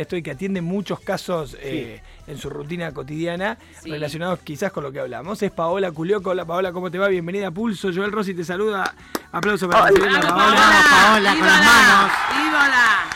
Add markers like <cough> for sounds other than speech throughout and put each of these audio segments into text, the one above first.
esto y que atiende muchos casos eh, en su rutina cotidiana relacionados quizás con lo que hablamos. Es Paola Culioco. Hola Paola, ¿cómo te va? Bienvenida a Pulso. Joel Rossi te saluda. Aplauso para recibirla, Paola. Paola, con las manos.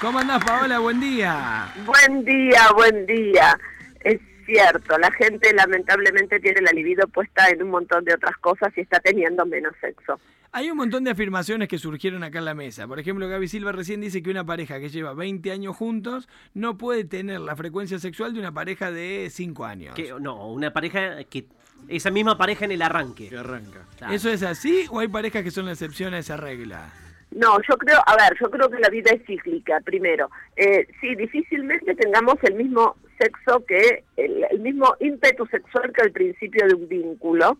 ¿Cómo andás, Paola? Buen día. Buen día, buen día. Es cierto, la gente lamentablemente tiene la libido puesta en un montón de otras cosas y está teniendo menos sexo. Hay un montón de afirmaciones que surgieron acá en la mesa. Por ejemplo, Gaby Silva recién dice que una pareja que lleva 20 años juntos no puede tener la frecuencia sexual de una pareja de 5 años. no, una pareja que esa misma pareja en el arranque. Que arranca. ¿Eso es así o hay parejas que son la excepción a esa regla? No, yo creo, a ver, yo creo que la vida es cíclica, primero. Eh, sí, difícilmente tengamos el mismo sexo que, el, el mismo ímpetu sexual que al principio de un vínculo.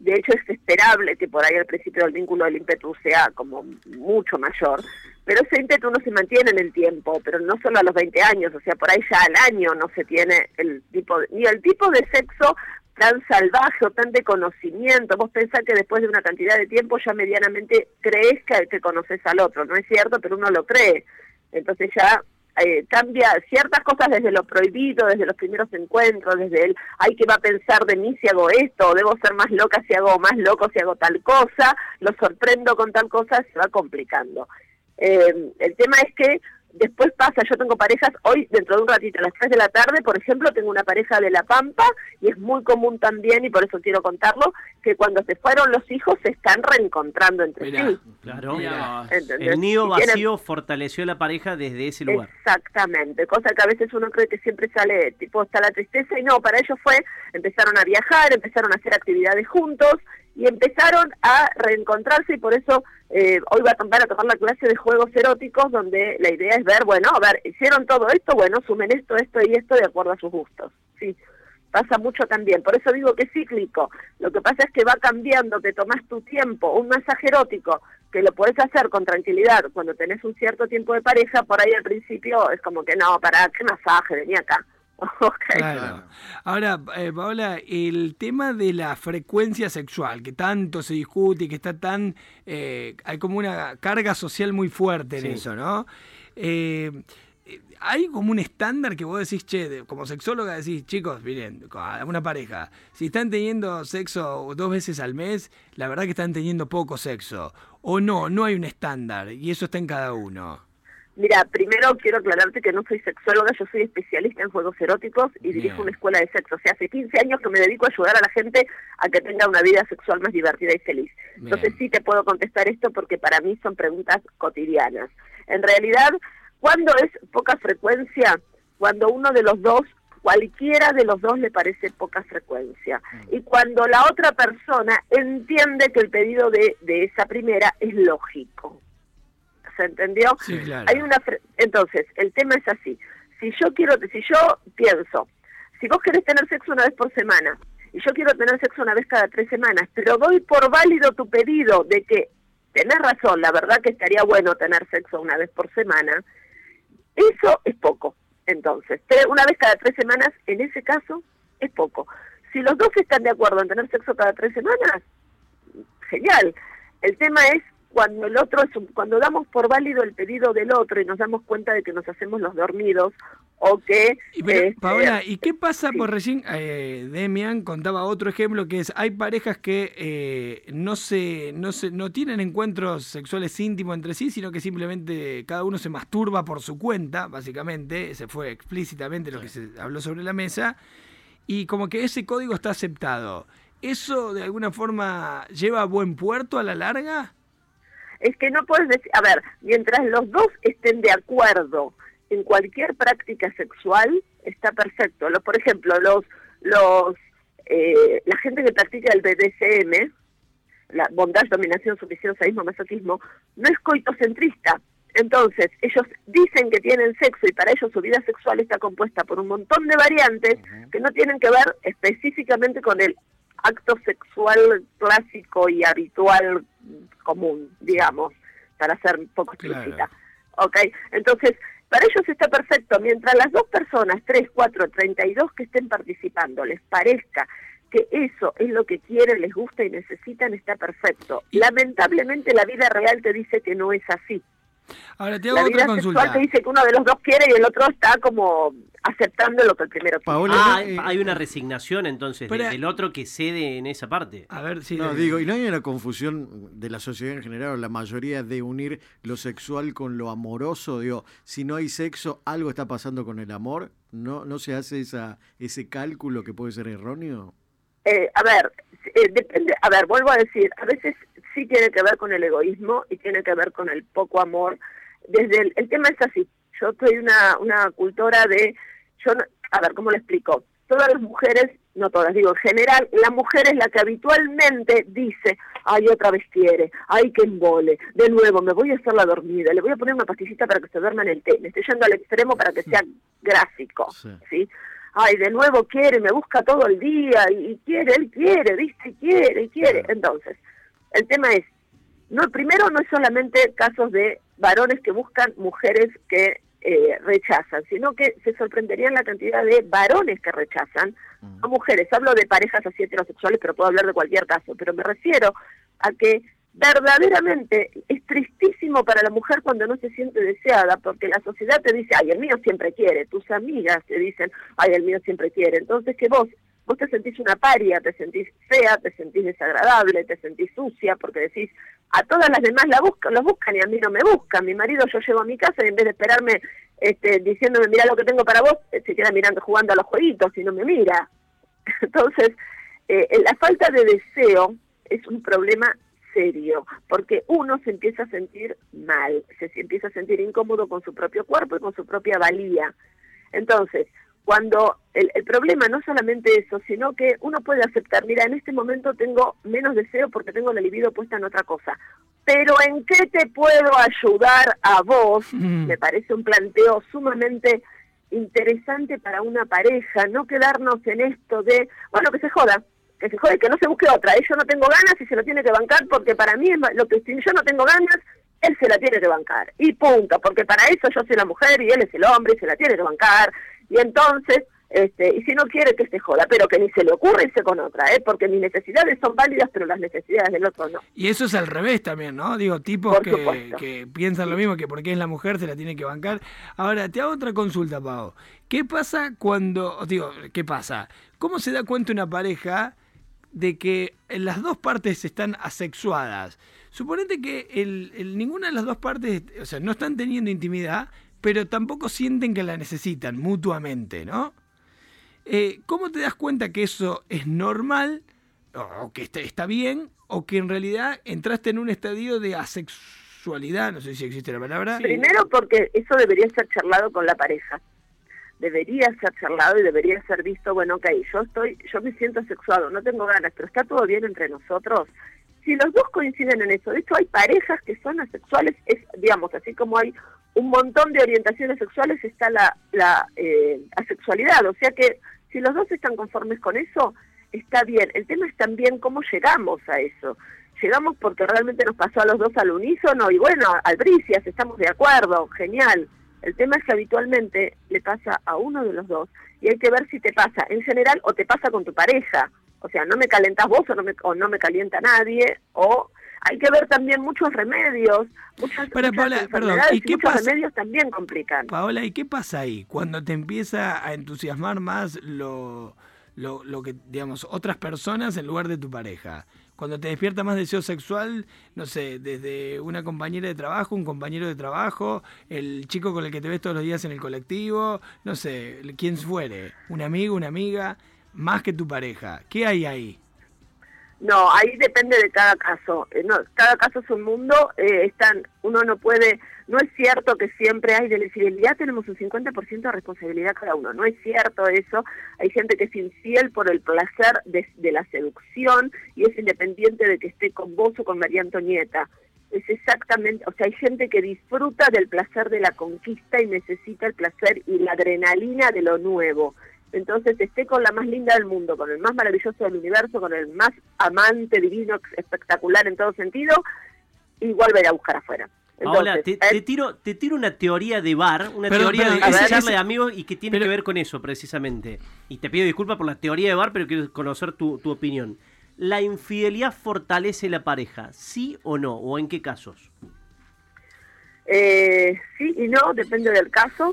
De hecho, es esperable que por ahí al principio del vínculo el ímpetu sea como mucho mayor, pero ese ímpetu no se mantiene en el tiempo, pero no solo a los 20 años, o sea, por ahí ya al año no se tiene el tipo, ni el tipo de sexo tan salvaje o tan de conocimiento. Vos pensás que después de una cantidad de tiempo ya medianamente crees que, que conoces al otro, no es cierto, pero uno lo cree. Entonces ya eh, cambia ciertas cosas desde lo prohibido, desde los primeros encuentros, desde el, ay, ¿qué va a pensar de mí si hago esto? ¿O debo ser más loca si hago más loco si hago tal cosa? ¿Lo sorprendo con tal cosa? Se va complicando. Eh, el tema es que Después pasa, yo tengo parejas, hoy dentro de un ratito, a las 3 de la tarde, por ejemplo, tengo una pareja de La Pampa, y es muy común también, y por eso quiero contarlo, que cuando se fueron los hijos se están reencontrando entre sí. Claro, el nido vacío fortaleció la pareja desde ese lugar. Exactamente, cosa que a veces uno cree que siempre sale, tipo, está la tristeza, y no, para ellos fue, empezaron a viajar, empezaron a hacer actividades juntos, y empezaron a reencontrarse y por eso eh, hoy va a, tomar a tomar la clase de juegos eróticos donde la idea es ver, bueno, a ver, hicieron todo esto, bueno, sumen esto, esto y esto de acuerdo a sus gustos. Sí, pasa mucho también. Por eso digo que es cíclico. Lo que pasa es que va cambiando, te tomas tu tiempo, un masaje erótico que lo puedes hacer con tranquilidad cuando tenés un cierto tiempo de pareja, por ahí al principio es como que no, para, ¿qué masaje? Venía acá. <laughs> Claro. Ahora, eh, Paola, el tema de la frecuencia sexual, que tanto se discute y que está tan... Eh, hay como una carga social muy fuerte en eso, ¿no? Eh, hay como un estándar que vos decís, che, como sexóloga decís, chicos, miren, una pareja, si están teniendo sexo dos veces al mes, la verdad que están teniendo poco sexo. O no, no hay un estándar y eso está en cada uno. Mira, primero quiero aclararte que no soy sexóloga, yo soy especialista en juegos eróticos y dirijo una escuela de sexo. O sea, hace 15 años que me dedico a ayudar a la gente a que tenga una vida sexual más divertida y feliz. Entonces sí te puedo contestar esto porque para mí son preguntas cotidianas. En realidad, ¿cuándo es poca frecuencia? Cuando uno de los dos, cualquiera de los dos le parece poca frecuencia. Mm. Y cuando la otra persona entiende que el pedido de, de esa primera es lógico. ¿Se entendió? Sí, claro. Hay una entonces, el tema es así. Si yo quiero, si yo pienso, si vos querés tener sexo una vez por semana y yo quiero tener sexo una vez cada tres semanas, pero doy por válido tu pedido de que tenés razón, la verdad que estaría bueno tener sexo una vez por semana, eso es poco. Entonces, una vez cada tres semanas, en ese caso, es poco. Si los dos están de acuerdo en tener sexo cada tres semanas, genial. El tema es cuando el otro es cuando damos por válido el pedido del otro y nos damos cuenta de que nos hacemos los dormidos o que y este, Paola y qué pasa por recién eh, Demian contaba otro ejemplo que es hay parejas que eh, no se no se no tienen encuentros sexuales íntimos entre sí sino que simplemente cada uno se masturba por su cuenta básicamente se fue explícitamente lo que se habló sobre la mesa y como que ese código está aceptado. Eso de alguna forma lleva a buen puerto a la larga es que no puedes decir, a ver, mientras los dos estén de acuerdo en cualquier práctica sexual, está perfecto. por ejemplo, los, los, eh, la gente que practica el BDSM, la bondage, dominación, sumisión, sadismo, masochismo, no es coitocentrista. Entonces, ellos dicen que tienen sexo y para ellos su vida sexual está compuesta por un montón de variantes que no tienen que ver específicamente con el acto sexual clásico y habitual común, digamos, para ser un poco explícita. ¿Ok? Entonces, para ellos está perfecto. Mientras las dos personas, tres, cuatro, treinta y dos que estén participando, les parezca que eso es lo que quieren, les gusta y necesitan, está perfecto. Lamentablemente la vida real te dice que no es así. Ahora te hago otra consulta. que dice que uno de los dos quiere y el otro está como aceptando lo que el primero quiere. ah, eh, hay una resignación entonces del otro que cede en esa parte. A ver si. No, digo, y no hay una confusión de la sociedad en general, o la mayoría de unir lo sexual con lo amoroso. Digo, si no hay sexo, algo está pasando con el amor. ¿No, no se hace esa, ese cálculo que puede ser erróneo? Eh, a ver, eh, depende. A ver, vuelvo a decir, a veces sí tiene que ver con el egoísmo y tiene que ver con el poco amor. Desde el, tema es así. Yo soy una, una cultora de, yo a ver, ¿cómo le explico? Todas las mujeres, no todas, digo, en general, la mujer es la que habitualmente dice, ay, otra vez quiere, ay, que embole, de nuevo, me voy a hacer la dormida, le voy a poner una pastillita para que se duerma en el té, me estoy yendo al extremo para que sea gráfico, ¿sí? Ay, de nuevo quiere, me busca todo el día, y, y quiere, él quiere, viste, quiere, quiere. Entonces, el tema es, no primero no es solamente casos de varones que buscan mujeres que eh, rechazan, sino que se sorprenderían la cantidad de varones que rechazan a mujeres. Hablo de parejas así heterosexuales, pero puedo hablar de cualquier caso, pero me refiero a que verdaderamente es tristísimo para la mujer cuando no se siente deseada, porque la sociedad te dice, ay, el mío siempre quiere, tus amigas te dicen, ay, el mío siempre quiere. Entonces que vos vos te sentís una paria, te sentís fea, te sentís desagradable, te sentís sucia, porque decís, a todas las demás la buscan, los buscan y a mí no me buscan. Mi marido yo llego a mi casa y en vez de esperarme este, diciéndome, mira lo que tengo para vos, se queda mirando, jugando a los jueguitos y no me mira. <laughs> Entonces, eh, la falta de deseo es un problema serio, porque uno se empieza a sentir mal, se empieza a sentir incómodo con su propio cuerpo y con su propia valía. Entonces, cuando el, problema no solamente eso, sino que uno puede aceptar, mira, en este momento tengo menos deseo porque tengo la libido puesta en otra cosa, pero ¿en qué te puedo ayudar a vos? <laughs> Mm. Me parece un planteo sumamente interesante para una pareja, no quedarnos en esto de, bueno, que se joda, que se jode, que no se busque otra, yo no tengo ganas y se lo tiene que bancar porque para mí lo que si yo no tengo ganas, él se la tiene que bancar, y punto, porque para eso yo soy la mujer y él es el hombre y se la tiene que bancar, y entonces, este, y si no quiere que se joda, pero que ni se le ocurra irse con otra, ¿eh? porque mis necesidades son válidas, pero las necesidades del otro no. Y eso es al revés también, ¿no? Digo, tipos que, que, piensan lo mismo, que porque es la mujer se la tiene que bancar. Ahora, te hago otra consulta, Pau. ¿Qué pasa cuando, digo, qué pasa? ¿Cómo se da cuenta una pareja de que las dos partes están asexuadas? Suponete que el, ninguna de las dos partes, o sea, no están teniendo intimidad, pero tampoco sienten que la necesitan mutuamente, ¿no? Eh, ¿Cómo te das cuenta que eso es normal, o que está, bien, o que en realidad entraste en un estadio de asexualidad? No sé si existe la palabra. Primero porque eso debería ser charlado con la pareja. Debería ser charlado y debería ser visto, bueno, ok, yo estoy, yo me siento asexuado, no tengo ganas, pero está todo bien entre nosotros. Si los dos coinciden en eso, de hecho hay parejas que son asexuales, es, digamos, así como hay un montón de orientaciones sexuales está la, la eh, asexualidad. O sea que si los dos están conformes con eso, está bien. El tema es también cómo llegamos a eso. Llegamos porque realmente nos pasó a los dos al unísono y bueno, al bricias, estamos de acuerdo, genial. El tema es que habitualmente le pasa a uno de los dos y hay que ver si te pasa en general o te pasa con tu pareja. O sea, no me calentas vos o no me, o no me calienta nadie o hay que ver también muchos remedios, muchas, Para, ¿y, qué muchos remedios también complican. Paola, ¿y qué pasa ahí? Cuando te empieza a entusiasmar más lo, lo, lo que, digamos, otras personas en lugar de tu pareja. Cuando te despierta más deseo sexual, no sé, desde una compañera de trabajo, un compañero de trabajo, el chico con el que te ves todos los días en el colectivo, no sé, quién fuere, un amigo, una amiga, más que tu pareja. ¿Qué hay ahí? No, ahí depende de cada caso. Eh, no, cada caso es un mundo. Eh, están, uno no puede, no es cierto que siempre hay de infidelidad, tenemos un 50% de responsabilidad cada uno. No es cierto eso. Hay gente que es infiel por el placer de, de la seducción y es independiente de que esté con vos o con María Antonieta. Es exactamente, o sea, hay gente que disfruta del placer de la conquista y necesita el placer y la adrenalina de lo nuevo. Entonces esté con la más linda del mundo, con el más maravilloso del universo, con el más amante, divino, espectacular en todo sentido, igual va a ir a buscar afuera. Ahora, te, tiro, te tiro una teoría de bar, una teoría de charla de amigos y que tiene que ver con eso precisamente. Y te pido disculpas por la teoría de bar, pero quiero conocer tu, tu opinión. ¿La infidelidad fortalece la pareja? ¿Sí o no? ¿O en qué casos? Eh, sí y no, depende del caso.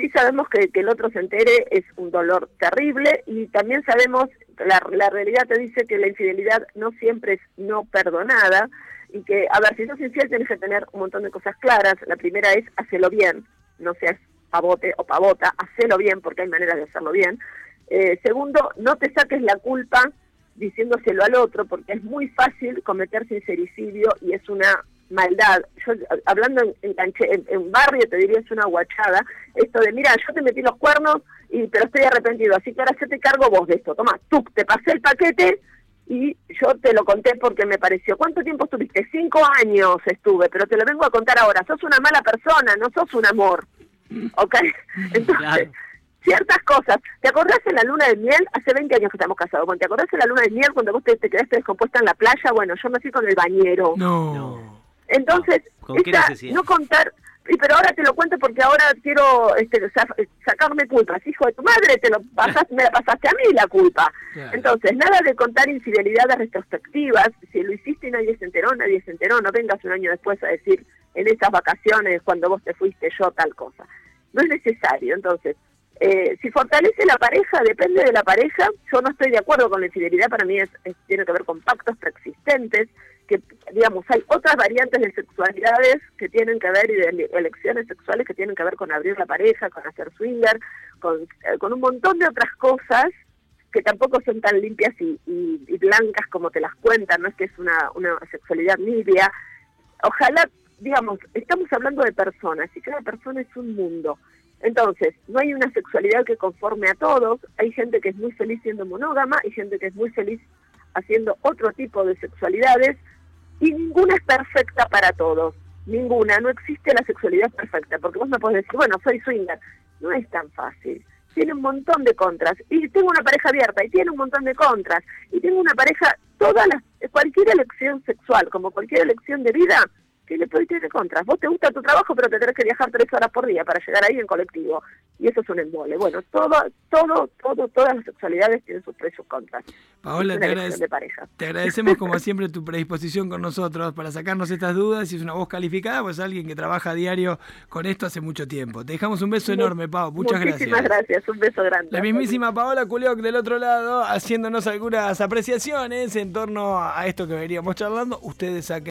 Sí sabemos que, el otro se entere es un dolor terrible y también sabemos, la, la realidad te dice que la infidelidad no siempre es no perdonada y que, a ver, si sos infiel tienes que tener un montón de cosas claras. La primera es, hacelo bien, no seas pavote o pavota, hacelo bien porque hay maneras de hacerlo bien. Eh, segundo, no te saques la culpa diciéndoselo al otro porque es muy fácil cometer sincericidio y es una maldad. Yo, hablando en, en, barrio, te diría es una guachada, esto de, mira, yo te metí los cuernos, y pero estoy arrepentido, así que ahora yo te cargo vos de esto. Toma, tú, te pasé el paquete y yo te lo conté porque me pareció. ¿Cuánto tiempo estuviste? Cinco años estuve, pero te lo vengo a contar ahora. Sos una mala persona, no sos un amor. ¿Ok? <laughs> Entonces, ciertas cosas. ¿Te acordás de la luna de miel? Hace 20 años que estamos casados. ¿te acordás de la luna de miel cuando vos te, quedaste descompuesta en la playa? Bueno, yo me fui con el bañero. No. Entonces, no contar y pero ahora te lo cuento porque ahora quiero este, sacarme culpas. Hijo de tu madre, te lo <laughs> pasaste, me la pasaste a mí la culpa. Entonces, nada de contar infidelidades retrospectivas. Si lo hiciste y nadie se enteró, nadie se enteró. No vengas un año después a decir, en esas vacaciones, cuando vos te fuiste yo, tal cosa. No es necesario. Entonces, eh, si fortalece la pareja, depende de la pareja. Yo no estoy de acuerdo con la infidelidad. Para mí es, tiene que ver con pactos preexistentes que, digamos, hay otras variantes de sexualidades que tienen que ver y de elecciones sexuales que tienen que ver con abrir la pareja, con hacer swinger, con, eh, con un montón de otras cosas que tampoco son tan limpias y, blancas como te las cuentan, no es que es una, una sexualidad nibia. Ojalá, digamos, estamos hablando de personas y cada persona es un mundo. Entonces, no hay una sexualidad que conforme a todos, hay gente que es muy feliz siendo monógama y gente que es muy feliz haciendo otro tipo de sexualidades y ninguna es perfecta para todos, ninguna, no existe la sexualidad perfecta, porque vos me podés decir, bueno, soy swinger, no es tan fácil, tiene un montón de contras, y tengo una pareja abierta y tiene un montón de contras, y tengo una pareja, todas las, cualquier elección sexual, como cualquier elección de vida, que le puede tener contras. Vos te gusta tu trabajo, pero te tenés que viajar tres horas por día para llegar ahí en colectivo. Y eso es un embole. Bueno, todo, todo, todo, todas las sexualidades tienen sus precios contras. Paola, te, te, agradecemos como <laughs> siempre tu predisposición con nosotros para sacarnos estas dudas. Y es una voz calificada, pues alguien que trabaja a diario con esto hace mucho tiempo. Te dejamos un beso enorme, Pau. Muchas gracias. Muchísimas gracias. Un beso grande. La mismísima Paola Culioc del otro lado, haciéndonos algunas apreciaciones en torno a esto que veníamos charlando. Ustedes saquen